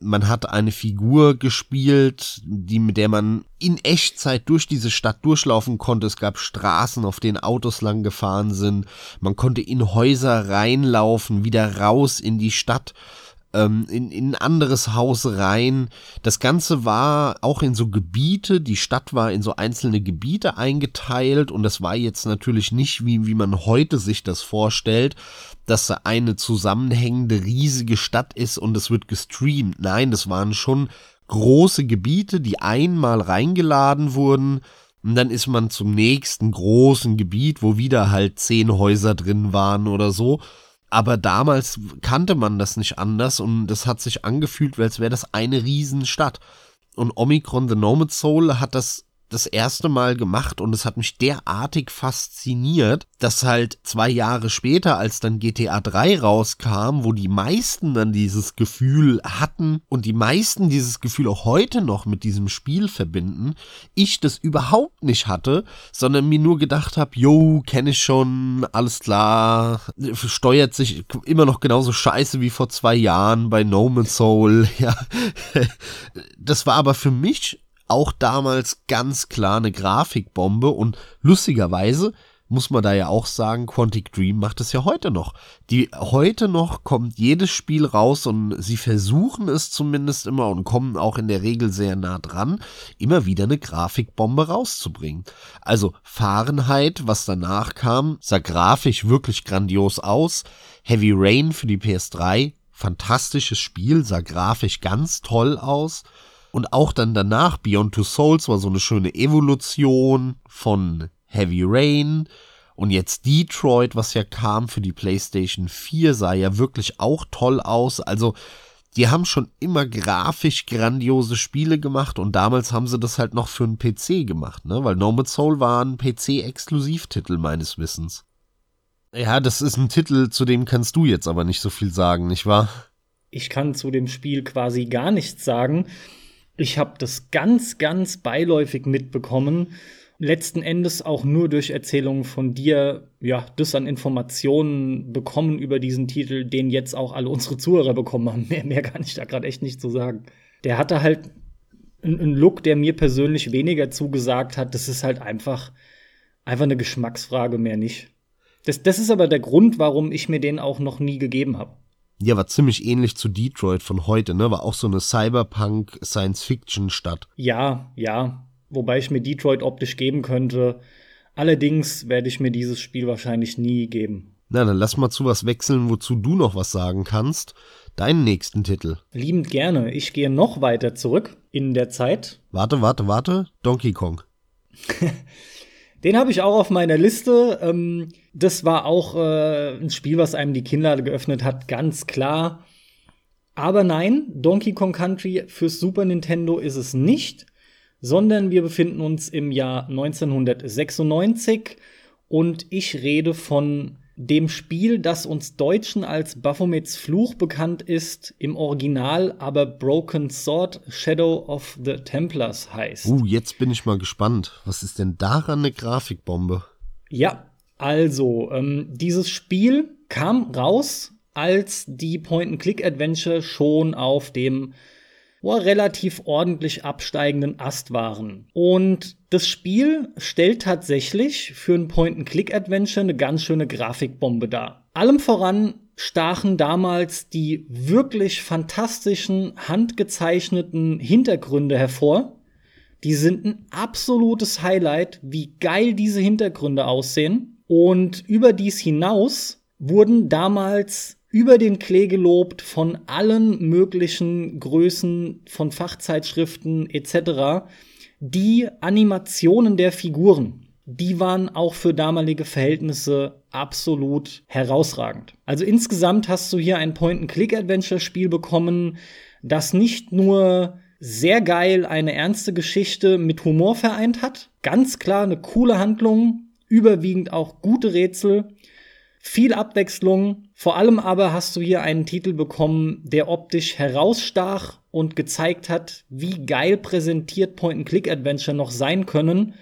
Man hat eine Figur gespielt, die mit der man in Echtzeit durch diese Stadt durchlaufen konnte. Es gab Straßen, auf denen Autos lang gefahren sind. Man konnte in Häuser reinlaufen, wieder raus in die Stadt ähm, in, in ein anderes Haus rein. Das Ganze war auch in so Gebiete, die Stadt war in so einzelne Gebiete eingeteilt und das war jetzt natürlich nicht, wie, wie man heute sich das vorstellt, dass da eine zusammenhängende riesige Stadt ist und es wird gestreamt. Nein, das waren schon große Gebiete, die einmal reingeladen wurden. Und dann ist man zum nächsten großen Gebiet, wo wieder halt zehn Häuser drin waren oder so. Aber damals kannte man das nicht anders und das hat sich angefühlt, als wäre das eine Riesenstadt. Und Omicron The Nomad Soul hat das das erste Mal gemacht und es hat mich derartig fasziniert, dass halt zwei Jahre später, als dann GTA 3 rauskam, wo die meisten dann dieses Gefühl hatten und die meisten dieses Gefühl auch heute noch mit diesem Spiel verbinden, ich das überhaupt nicht hatte, sondern mir nur gedacht habe, yo, kenne ich schon, alles klar, steuert sich immer noch genauso scheiße wie vor zwei Jahren bei No Man's Soul, ja. Das war aber für mich auch damals ganz klar eine Grafikbombe und lustigerweise muss man da ja auch sagen, Quantic Dream macht es ja heute noch. Die heute noch kommt jedes Spiel raus und sie versuchen es zumindest immer und kommen auch in der Regel sehr nah dran, immer wieder eine Grafikbombe rauszubringen. Also Fahrenheit, was danach kam, sah grafisch wirklich grandios aus. Heavy Rain für die PS3, fantastisches Spiel, sah grafisch ganz toll aus. Und auch dann danach, Beyond Two Souls war so eine schöne Evolution von Heavy Rain. Und jetzt Detroit, was ja kam für die PlayStation 4, sah ja wirklich auch toll aus. Also, die haben schon immer grafisch grandiose Spiele gemacht und damals haben sie das halt noch für einen PC gemacht, ne? Weil No Man's Soul war ein PC-Exklusivtitel meines Wissens. Ja, das ist ein Titel, zu dem kannst du jetzt aber nicht so viel sagen, nicht wahr? Ich kann zu dem Spiel quasi gar nichts sagen. Ich habe das ganz, ganz beiläufig mitbekommen. Letzten Endes auch nur durch Erzählungen von dir, ja, das an Informationen bekommen über diesen Titel, den jetzt auch alle unsere Zuhörer bekommen haben. Mehr, mehr kann ich da gerade echt nicht zu sagen. Der hatte halt einen Look, der mir persönlich weniger zugesagt hat. Das ist halt einfach, einfach eine Geschmacksfrage, mehr nicht. Das, das ist aber der Grund, warum ich mir den auch noch nie gegeben habe. Ja, war ziemlich ähnlich zu Detroit von heute, ne? War auch so eine Cyberpunk-Science-Fiction-Stadt. Ja, ja. Wobei ich mir Detroit optisch geben könnte. Allerdings werde ich mir dieses Spiel wahrscheinlich nie geben. Na, dann lass mal zu was wechseln, wozu du noch was sagen kannst. Deinen nächsten Titel. Liebend gerne. Ich gehe noch weiter zurück in der Zeit. Warte, warte, warte. Donkey Kong. Den habe ich auch auf meiner Liste. Ähm, das war auch äh, ein Spiel, was einem die Kinnlade geöffnet hat, ganz klar. Aber nein, Donkey Kong Country fürs Super Nintendo ist es nicht, sondern wir befinden uns im Jahr 1996 und ich rede von dem Spiel, das uns Deutschen als Baphomets Fluch bekannt ist, im Original aber Broken Sword Shadow of the Templars heißt. Uh, jetzt bin ich mal gespannt. Was ist denn daran eine Grafikbombe? Ja, also, ähm, dieses Spiel kam raus, als die Point-and-Click-Adventure schon auf dem oh, relativ ordentlich absteigenden Ast waren. Und das Spiel stellt tatsächlich für ein Point-and-Click-Adventure eine ganz schöne Grafikbombe dar. Allem voran stachen damals die wirklich fantastischen, handgezeichneten Hintergründe hervor. Die sind ein absolutes Highlight, wie geil diese Hintergründe aussehen. Und überdies hinaus wurden damals über den Klee gelobt von allen möglichen Größen von Fachzeitschriften etc. Die Animationen der Figuren, die waren auch für damalige Verhältnisse absolut herausragend. Also insgesamt hast du hier ein Point-and-Click-Adventure-Spiel bekommen, das nicht nur sehr geil eine ernste Geschichte mit Humor vereint hat, ganz klar eine coole Handlung, überwiegend auch gute Rätsel, viel Abwechslung. Vor allem aber hast du hier einen Titel bekommen, der optisch herausstach und gezeigt hat, wie geil präsentiert Point-and-Click-Adventure noch sein können.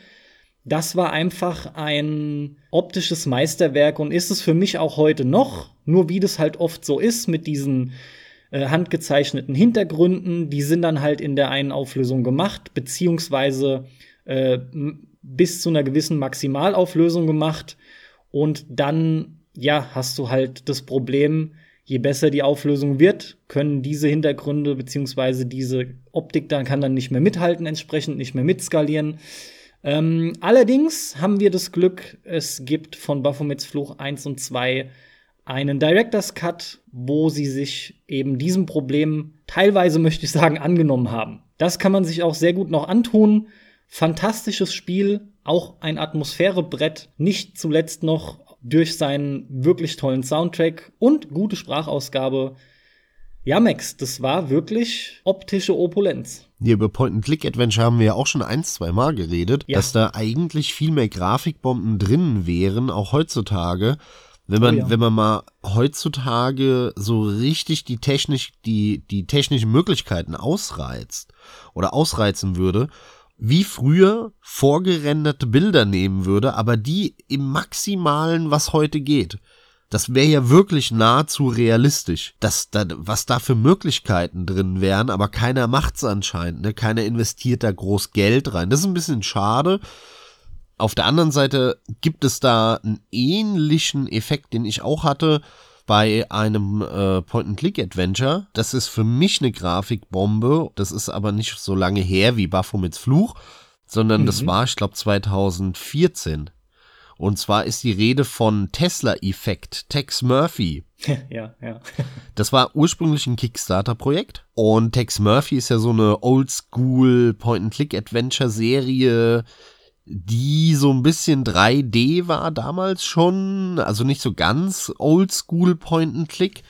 Das war einfach ein optisches Meisterwerk und ist es für mich auch heute noch. Nur wie das halt oft so ist mit diesen äh, handgezeichneten Hintergründen, die sind dann halt in der einen Auflösung gemacht, beziehungsweise äh, bis zu einer gewissen Maximalauflösung gemacht und dann ja, hast du halt das Problem, je besser die Auflösung wird, können diese Hintergründe beziehungsweise diese Optik dann kann dann nicht mehr mithalten, entsprechend nicht mehr mitskalieren. Ähm, allerdings haben wir das Glück, es gibt von Baphomets Fluch 1 und 2 einen Director's Cut, wo sie sich eben diesem Problem teilweise, möchte ich sagen, angenommen haben. Das kann man sich auch sehr gut noch antun. Fantastisches Spiel, auch ein Atmosphärebrett, nicht zuletzt noch durch seinen wirklich tollen Soundtrack und gute Sprachausgabe. Ja, Max, das war wirklich optische Opulenz. Hier über Point-and-Click-Adventure haben wir ja auch schon ein, zwei Mal geredet, ja. dass da eigentlich viel mehr Grafikbomben drin wären, auch heutzutage. Wenn man, oh ja. wenn man mal heutzutage so richtig die technisch, die, die technischen Möglichkeiten ausreizt oder ausreizen würde, wie früher vorgerenderte Bilder nehmen würde, aber die im Maximalen, was heute geht. Das wäre ja wirklich nahezu realistisch, dass da, was da für Möglichkeiten drin wären, aber keiner macht's anscheinend, ne? Keiner investiert da groß Geld rein. Das ist ein bisschen schade. Auf der anderen Seite gibt es da einen ähnlichen Effekt, den ich auch hatte bei einem äh, Point-and-Click-Adventure. Das ist für mich eine Grafikbombe. Das ist aber nicht so lange her wie Baphomets Fluch, sondern mhm. das war, ich glaube, 2014. Und zwar ist die Rede von Tesla-Effekt, Tex Murphy. ja, ja. das war ursprünglich ein Kickstarter-Projekt. Und Tex Murphy ist ja so eine Oldschool Point-and-Click-Adventure-Serie, die so ein bisschen 3D war damals schon. Also nicht so ganz Oldschool Point-and-Click.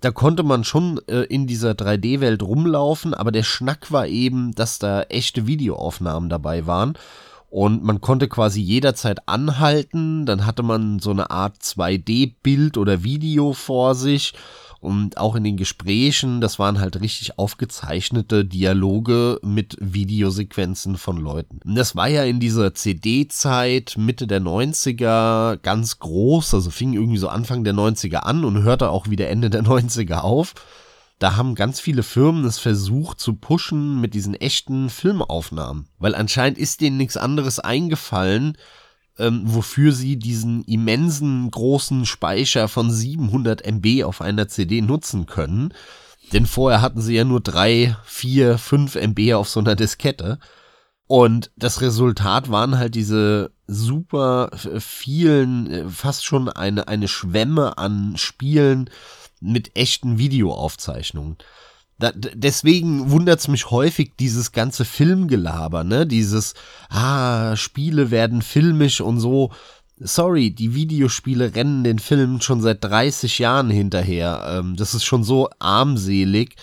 Da konnte man schon äh, in dieser 3D-Welt rumlaufen, aber der Schnack war eben, dass da echte Videoaufnahmen dabei waren. Und man konnte quasi jederzeit anhalten, dann hatte man so eine Art 2D-Bild oder Video vor sich und auch in den Gesprächen, das waren halt richtig aufgezeichnete Dialoge mit Videosequenzen von Leuten. Und das war ja in dieser CD-Zeit, Mitte der 90er, ganz groß, also fing irgendwie so Anfang der 90er an und hörte auch wieder Ende der 90er auf da haben ganz viele Firmen es versucht zu pushen mit diesen echten Filmaufnahmen. Weil anscheinend ist denen nichts anderes eingefallen, ähm, wofür sie diesen immensen großen Speicher von 700 MB auf einer CD nutzen können. Denn vorher hatten sie ja nur drei, vier, fünf MB auf so einer Diskette. Und das Resultat waren halt diese super vielen, äh, fast schon eine, eine Schwemme an Spielen, mit echten Videoaufzeichnungen. Da, deswegen wundert's mich häufig dieses ganze Filmgelaber, ne? Dieses, ah, Spiele werden filmisch und so. Sorry, die Videospiele rennen den Filmen schon seit 30 Jahren hinterher. Ähm, das ist schon so armselig.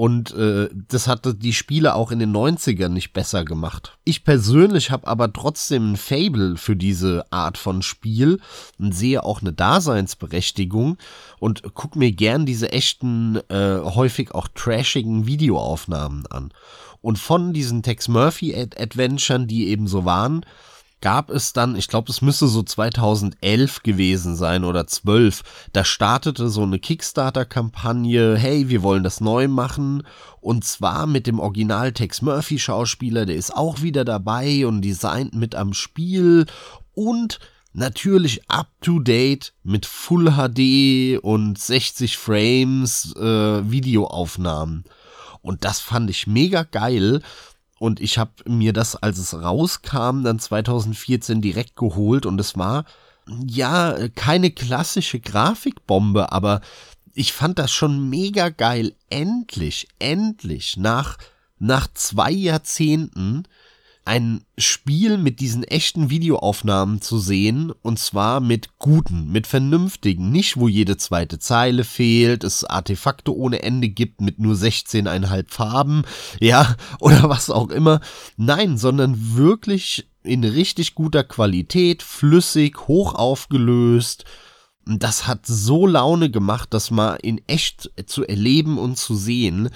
Und äh, das hatte die Spiele auch in den 90ern nicht besser gemacht. Ich persönlich habe aber trotzdem ein Fable für diese Art von Spiel und sehe auch eine Daseinsberechtigung und guck mir gern diese echten, äh, häufig auch trashigen Videoaufnahmen an. Und von diesen Tex Murphy Adventuren, die eben so waren, gab es dann, ich glaube, es müsste so 2011 gewesen sein oder 12, da startete so eine Kickstarter-Kampagne, hey, wir wollen das neu machen und zwar mit dem Original Tex Murphy Schauspieler, der ist auch wieder dabei und designt mit am Spiel und natürlich up to date mit Full HD und 60 Frames äh, Videoaufnahmen. Und das fand ich mega geil und ich habe mir das, als es rauskam, dann 2014 direkt geholt und es war ja keine klassische Grafikbombe, aber ich fand das schon mega geil. Endlich, endlich nach nach zwei Jahrzehnten ein Spiel mit diesen echten Videoaufnahmen zu sehen und zwar mit guten, mit vernünftigen, nicht wo jede zweite Zeile fehlt, es Artefakte ohne Ende gibt mit nur 16,5 Farben, ja, oder was auch immer. Nein, sondern wirklich in richtig guter Qualität, flüssig, hoch aufgelöst. Das hat so Laune gemacht, das mal in echt zu erleben und zu sehen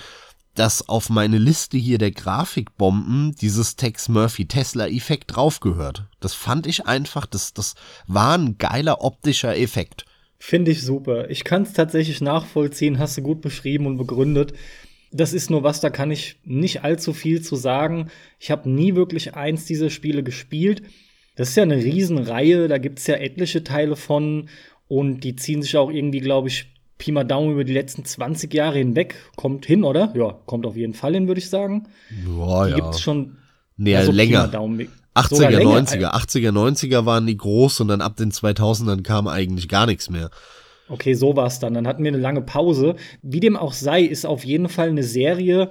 dass auf meine Liste hier der Grafikbomben dieses Tex Murphy Tesla Effekt draufgehört. Das fand ich einfach, das, das war ein geiler optischer Effekt. Finde ich super. Ich kann es tatsächlich nachvollziehen, hast du gut beschrieben und begründet. Das ist nur was, da kann ich nicht allzu viel zu sagen. Ich habe nie wirklich eins dieser Spiele gespielt. Das ist ja eine Riesenreihe, da gibt es ja etliche Teile von und die ziehen sich auch irgendwie, glaube ich, Pi mal Daumen über die letzten 20 Jahre hinweg. Kommt hin, oder? Ja, kommt auf jeden Fall hin, würde ich sagen. Boah, die ja. gibt's schon nee, also länger. 80er, länger. 90er. 80er, 90er waren die groß und dann ab den 2000ern kam eigentlich gar nichts mehr. Okay, so war's dann. Dann hatten wir eine lange Pause. Wie dem auch sei, ist auf jeden Fall eine Serie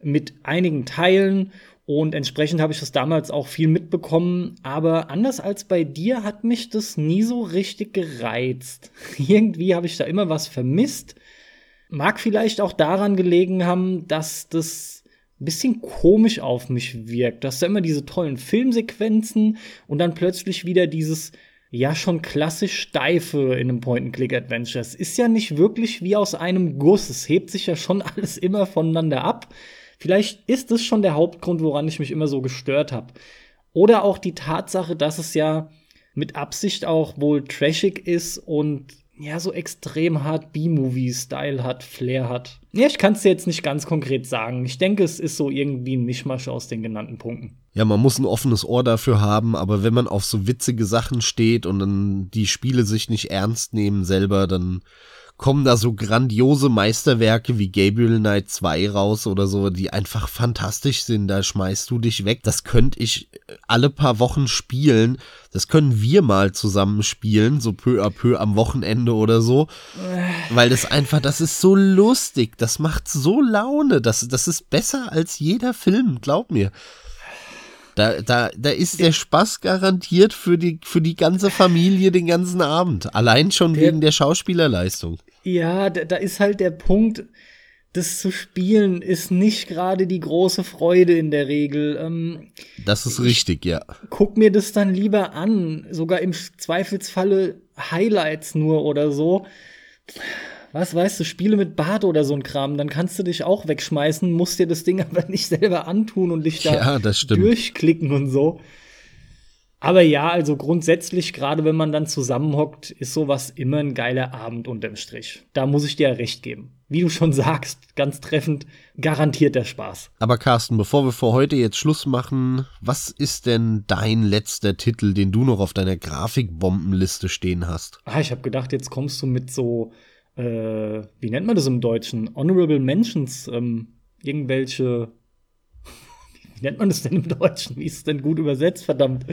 mit einigen Teilen und entsprechend habe ich das damals auch viel mitbekommen. Aber anders als bei dir hat mich das nie so richtig gereizt. Irgendwie habe ich da immer was vermisst. Mag vielleicht auch daran gelegen haben, dass das ein bisschen komisch auf mich wirkt. Dass da immer diese tollen Filmsequenzen und dann plötzlich wieder dieses ja schon klassisch steife in einem Point-and-Click-Adventure. Es ist ja nicht wirklich wie aus einem Guss. Es hebt sich ja schon alles immer voneinander ab. Vielleicht ist das schon der Hauptgrund, woran ich mich immer so gestört habe. Oder auch die Tatsache, dass es ja mit Absicht auch wohl trashig ist und ja, so extrem hart B-Movie-Style hat, Flair hat. Ja, ich kann es dir jetzt nicht ganz konkret sagen. Ich denke, es ist so irgendwie ein Mischmasch aus den genannten Punkten. Ja, man muss ein offenes Ohr dafür haben, aber wenn man auf so witzige Sachen steht und dann die Spiele sich nicht ernst nehmen selber, dann kommen da so grandiose Meisterwerke wie Gabriel Knight 2 raus oder so, die einfach fantastisch sind. Da schmeißt du dich weg. Das könnte ich alle paar Wochen spielen. Das können wir mal zusammen spielen, so peu à peu am Wochenende oder so. Weil das einfach, das ist so lustig. Das macht so Laune. Das, das ist besser als jeder Film, glaub mir. Da, da, da ist der Spaß garantiert für die, für die ganze Familie den ganzen Abend. Allein schon der, wegen der Schauspielerleistung. Ja, da, da ist halt der Punkt, das zu spielen ist nicht gerade die große Freude in der Regel. Ähm, das ist richtig, ja. Guck mir das dann lieber an, sogar im Zweifelsfalle Highlights nur oder so was weißt du, Spiele mit Bart oder so ein Kram, dann kannst du dich auch wegschmeißen, musst dir das Ding aber nicht selber antun und dich da ja, durchklicken und so. Aber ja, also grundsätzlich, gerade wenn man dann zusammenhockt, ist sowas immer ein geiler Abend unterm Strich. Da muss ich dir ja recht geben. Wie du schon sagst, ganz treffend, garantiert der Spaß. Aber Carsten, bevor wir für heute jetzt Schluss machen, was ist denn dein letzter Titel, den du noch auf deiner Grafikbombenliste stehen hast? Ah, ich habe gedacht, jetzt kommst du mit so äh, wie nennt man das im Deutschen? Honorable Mentions, ähm, irgendwelche, wie nennt man das denn im Deutschen? Wie ist es denn gut übersetzt, verdammt?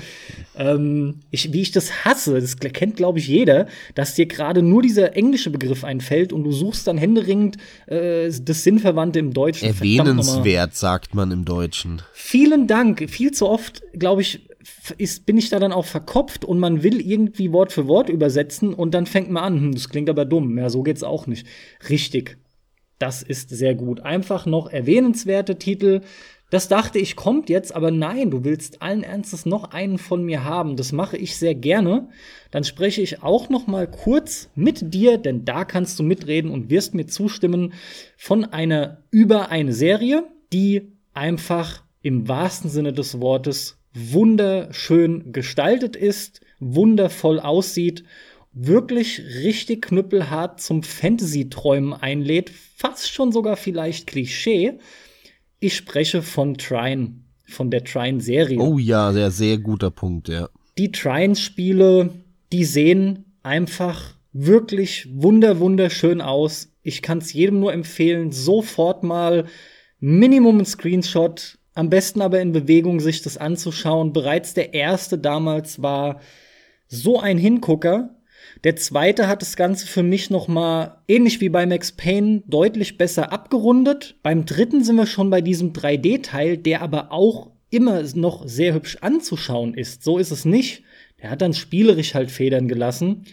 Ähm, ich, wie ich das hasse, das kennt, glaube ich, jeder, dass dir gerade nur dieser englische Begriff einfällt und du suchst dann händeringend äh, das Sinnverwandte im Deutschen. Erwähnenswert, sagt man im Deutschen. Vielen Dank. Viel zu oft, glaube ich, ist, bin ich da dann auch verkopft und man will irgendwie Wort für Wort übersetzen und dann fängt man an, hm, das klingt aber dumm. Ja, so geht's auch nicht. Richtig. Das ist sehr gut. Einfach noch erwähnenswerte Titel. Das dachte ich kommt jetzt, aber nein, du willst allen Ernstes noch einen von mir haben. Das mache ich sehr gerne. Dann spreche ich auch noch mal kurz mit dir, denn da kannst du mitreden und wirst mir zustimmen von einer über eine Serie, die einfach im wahrsten Sinne des Wortes wunderschön gestaltet ist, wundervoll aussieht, wirklich richtig knüppelhart zum Fantasy-Träumen einlädt, fast schon sogar vielleicht Klischee. Ich spreche von Trine, von der Trine-Serie. Oh ja, sehr, sehr guter Punkt, ja. Die Trine-Spiele, die sehen einfach wirklich wunder, wunderschön aus. Ich kann es jedem nur empfehlen, sofort mal Minimum ein Screenshot am besten aber in Bewegung sich das anzuschauen. Bereits der erste damals war so ein Hingucker. Der zweite hat das Ganze für mich noch mal ähnlich wie bei Max Payne deutlich besser abgerundet. Beim dritten sind wir schon bei diesem 3D-Teil, der aber auch immer noch sehr hübsch anzuschauen ist. So ist es nicht. Der hat dann spielerisch halt Federn gelassen.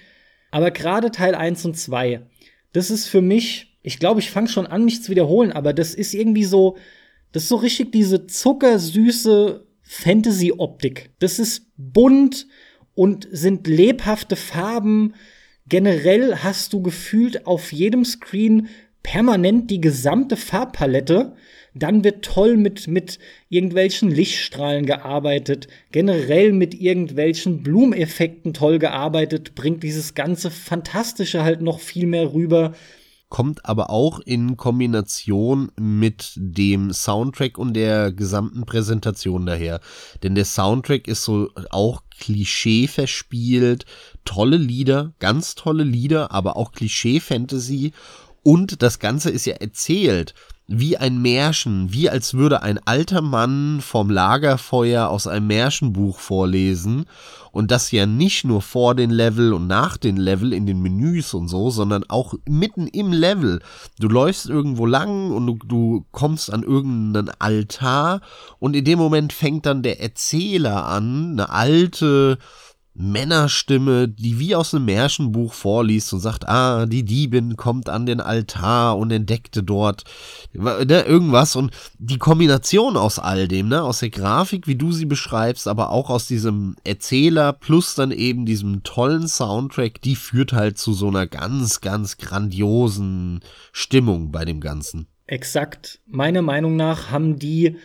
Aber gerade Teil 1 und 2, das ist für mich, ich glaube, ich fange schon an, mich zu wiederholen, aber das ist irgendwie so, das ist so richtig diese zuckersüße Fantasy-Optik. Das ist bunt und sind lebhafte Farben. Generell hast du gefühlt auf jedem Screen permanent die gesamte Farbpalette. Dann wird toll mit, mit irgendwelchen Lichtstrahlen gearbeitet, generell mit irgendwelchen Blumeffekten toll gearbeitet, bringt dieses ganze Fantastische halt noch viel mehr rüber kommt aber auch in Kombination mit dem Soundtrack und der gesamten Präsentation daher. Denn der Soundtrack ist so auch Klischee verspielt, tolle Lieder, ganz tolle Lieder, aber auch Klischee-Fantasy. Und das Ganze ist ja erzählt wie ein Märchen, wie als würde ein alter Mann vom Lagerfeuer aus einem Märchenbuch vorlesen und das ja nicht nur vor den Level und nach den Level in den Menüs und so, sondern auch mitten im Level. Du läufst irgendwo lang und du, du kommst an irgendeinen Altar und in dem Moment fängt dann der Erzähler an, eine alte Männerstimme, die wie aus einem Märchenbuch vorliest und sagt, ah, die Diebin kommt an den Altar und entdeckte dort ne, irgendwas und die Kombination aus all dem, ne, aus der Grafik, wie du sie beschreibst, aber auch aus diesem Erzähler plus dann eben diesem tollen Soundtrack, die führt halt zu so einer ganz, ganz grandiosen Stimmung bei dem Ganzen. Exakt. Meiner Meinung nach haben die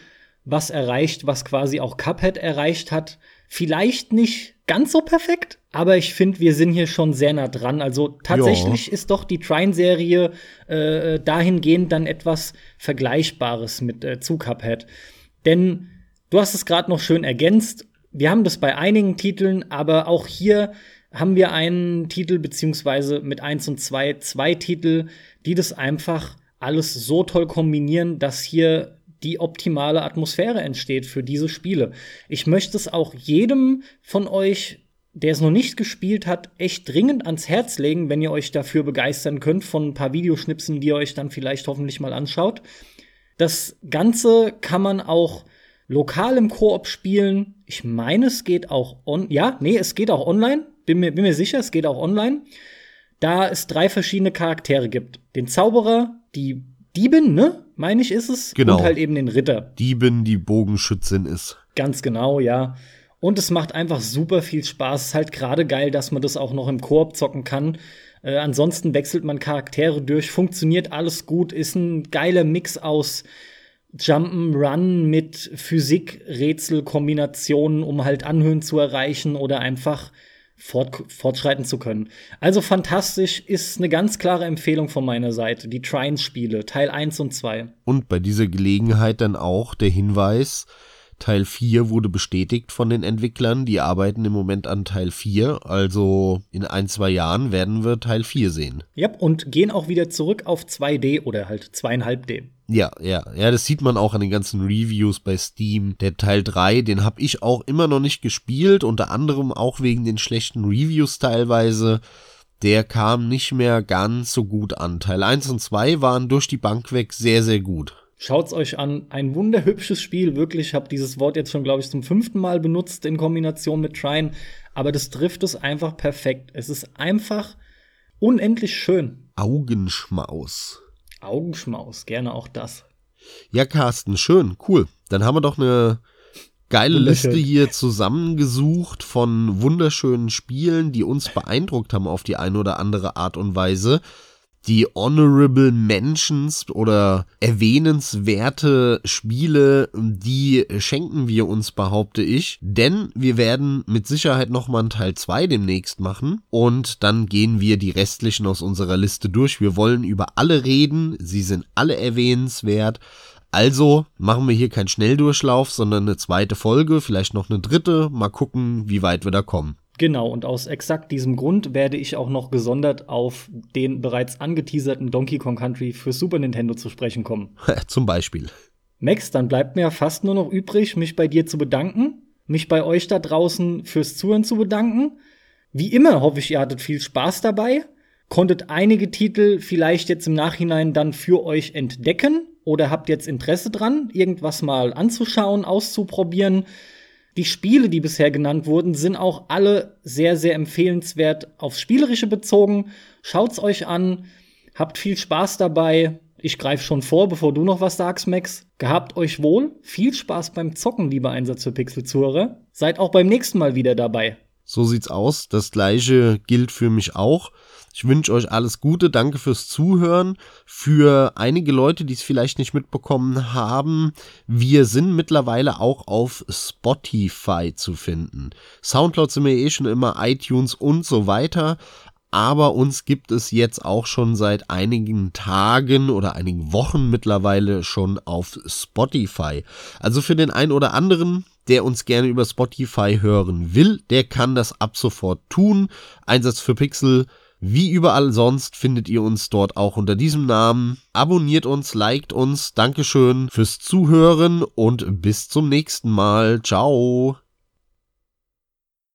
was erreicht, was quasi auch Cuphead erreicht hat. Vielleicht nicht ganz so perfekt, aber ich finde, wir sind hier schon sehr nah dran. Also tatsächlich jo. ist doch die Trine-Serie äh, dahingehend dann etwas Vergleichbares mit äh, zu Cuphead. Denn du hast es gerade noch schön ergänzt. Wir haben das bei einigen Titeln, aber auch hier haben wir einen Titel, beziehungsweise mit eins und zwei zwei Titel, die das einfach alles so toll kombinieren, dass hier die optimale Atmosphäre entsteht für diese Spiele. Ich möchte es auch jedem von euch, der es noch nicht gespielt hat, echt dringend ans Herz legen, wenn ihr euch dafür begeistern könnt von ein paar Videoschnipsen, die ihr euch dann vielleicht hoffentlich mal anschaut. Das Ganze kann man auch lokal im Koop spielen. Ich meine, es geht auch on. Ja, nee, es geht auch online. Bin mir, bin mir sicher, es geht auch online. Da es drei verschiedene Charaktere gibt. Den Zauberer, die Diebin, ne? Meine ich, ist es. Genau. Und halt eben den Ritter. Diebin, die Bogenschützin ist. Ganz genau, ja. Und es macht einfach super viel Spaß. Es ist halt gerade geil, dass man das auch noch im Koop zocken kann. Äh, ansonsten wechselt man Charaktere durch, funktioniert alles gut, ist ein geiler Mix aus Jump'n'Run mit Physik-Rätsel-Kombinationen, um halt Anhöhen zu erreichen oder einfach fort, fortschreiten zu können. Also fantastisch ist eine ganz klare Empfehlung von meiner Seite. Die Trines-Spiele, Teil 1 und 2. Und bei dieser Gelegenheit dann auch der Hinweis, Teil 4 wurde bestätigt von den Entwicklern. Die arbeiten im Moment an Teil 4. Also in ein, zwei Jahren werden wir Teil 4 sehen. Ja, und gehen auch wieder zurück auf 2D oder halt 2,5D. Ja, ja, ja, das sieht man auch an den ganzen Reviews bei Steam. Der Teil 3, den habe ich auch immer noch nicht gespielt, unter anderem auch wegen den schlechten Reviews teilweise. Der kam nicht mehr ganz so gut an. Teil 1 und 2 waren durch die Bank weg sehr, sehr gut. Schaut's euch an. Ein wunderhübsches Spiel, wirklich. Ich habe dieses Wort jetzt schon, glaube ich, zum fünften Mal benutzt in Kombination mit Trine. Aber das trifft es einfach perfekt. Es ist einfach unendlich schön. Augenschmaus. Augenschmaus, gerne auch das. Ja, Carsten, schön, cool. Dann haben wir doch eine geile Liste hier zusammengesucht von wunderschönen Spielen, die uns beeindruckt haben auf die eine oder andere Art und Weise die Honorable Mentions oder erwähnenswerte Spiele, die schenken wir uns, behaupte ich. Denn wir werden mit Sicherheit nochmal einen Teil 2 demnächst machen. Und dann gehen wir die restlichen aus unserer Liste durch. Wir wollen über alle reden. Sie sind alle erwähnenswert. Also machen wir hier keinen Schnelldurchlauf, sondern eine zweite Folge, vielleicht noch eine dritte. Mal gucken, wie weit wir da kommen. Genau, und aus exakt diesem Grund werde ich auch noch gesondert auf den bereits angeteaserten Donkey Kong Country für Super Nintendo zu sprechen kommen. Zum Beispiel. Max, dann bleibt mir fast nur noch übrig, mich bei dir zu bedanken, mich bei euch da draußen fürs Zuhören zu bedanken. Wie immer hoffe ich, ihr hattet viel Spaß dabei, konntet einige Titel vielleicht jetzt im Nachhinein dann für euch entdecken oder habt jetzt Interesse dran, irgendwas mal anzuschauen, auszuprobieren. Die Spiele, die bisher genannt wurden, sind auch alle sehr, sehr empfehlenswert aufs Spielerische bezogen. Schaut's euch an, habt viel Spaß dabei. Ich greife schon vor, bevor du noch was sagst, Max. Gehabt euch wohl, viel Spaß beim Zocken, lieber Einsatz für Pixel-Zuhörer. Seid auch beim nächsten Mal wieder dabei. So sieht's aus. Das gleiche gilt für mich auch. Ich wünsche euch alles Gute, danke fürs Zuhören. Für einige Leute, die es vielleicht nicht mitbekommen haben, wir sind mittlerweile auch auf Spotify zu finden. Soundcloud sind wir eh schon immer, iTunes und so weiter. Aber uns gibt es jetzt auch schon seit einigen Tagen oder einigen Wochen mittlerweile schon auf Spotify. Also für den einen oder anderen, der uns gerne über Spotify hören will, der kann das ab sofort tun. Einsatz für Pixel wie überall sonst findet ihr uns dort auch unter diesem Namen. Abonniert uns, liked uns. Dankeschön fürs Zuhören und bis zum nächsten Mal. Ciao.